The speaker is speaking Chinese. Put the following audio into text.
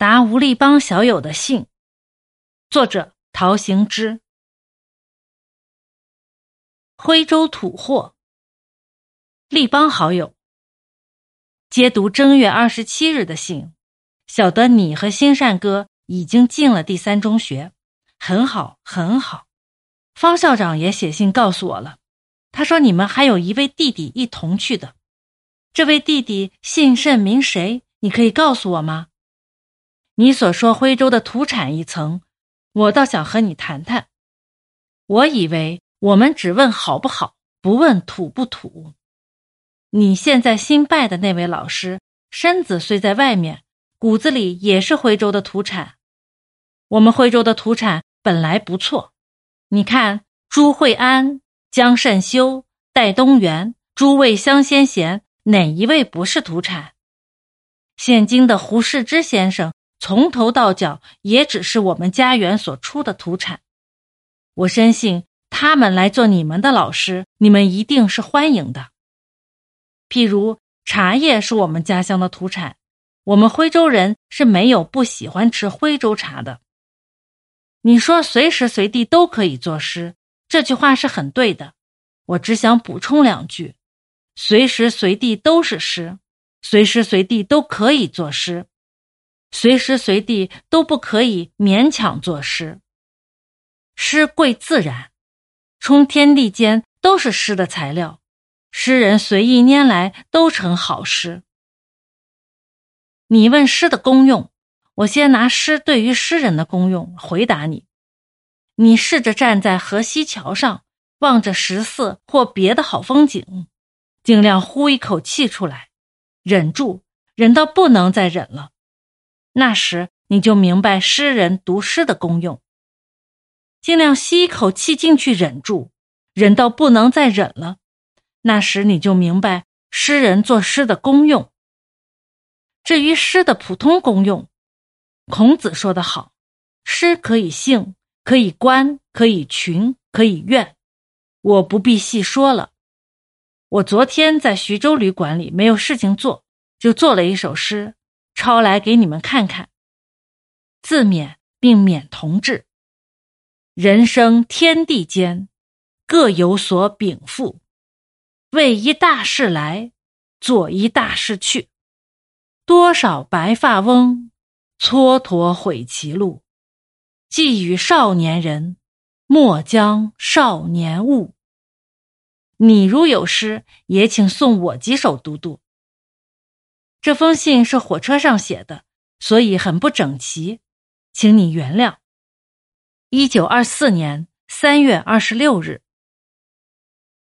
答吴立邦小友的信，作者陶行知。徽州土货，立邦好友。接读正月二十七日的信，晓得你和新善哥已经进了第三中学，很好很好。方校长也写信告诉我了，他说你们还有一位弟弟一同去的，这位弟弟姓甚名谁？你可以告诉我吗？你所说徽州的土产一层，我倒想和你谈谈。我以为我们只问好不好，不问土不土。你现在新拜的那位老师，身子虽在外面，骨子里也是徽州的土产。我们徽州的土产本来不错，你看朱惠安、江慎修、戴东元、诸位香先贤，哪一位不是土产？现今的胡适之先生。从头到脚也只是我们家园所出的土产，我深信他们来做你们的老师，你们一定是欢迎的。譬如茶叶是我们家乡的土产，我们徽州人是没有不喜欢吃徽州茶的。你说随时随地都可以作诗，这句话是很对的。我只想补充两句：随时随地都是诗，随时随地都可以作诗。随时随地都不可以勉强作诗。诗贵自然，冲天地间都是诗的材料，诗人随意拈来都成好诗。你问诗的功用，我先拿诗对于诗人的功用回答你。你试着站在河西桥上，望着十四或别的好风景，尽量呼一口气出来，忍住，忍到不能再忍了。那时你就明白诗人读诗的功用。尽量吸一口气进去，忍住，忍到不能再忍了。那时你就明白诗人作诗的功用。至于诗的普通功用，孔子说得好：“诗可以兴，可以观，可以群，可以怨。”我不必细说了。我昨天在徐州旅馆里没有事情做，就做了一首诗。抄来给你们看看。自勉并勉同志。人生天地间，各有所禀赋。为一大事来，做一大事去。多少白发翁，蹉跎悔其路。寄与少年人，莫将少年误。你如有诗，也请送我几首读读。这封信是火车上写的，所以很不整齐，请你原谅。一九二四年三月二十六日。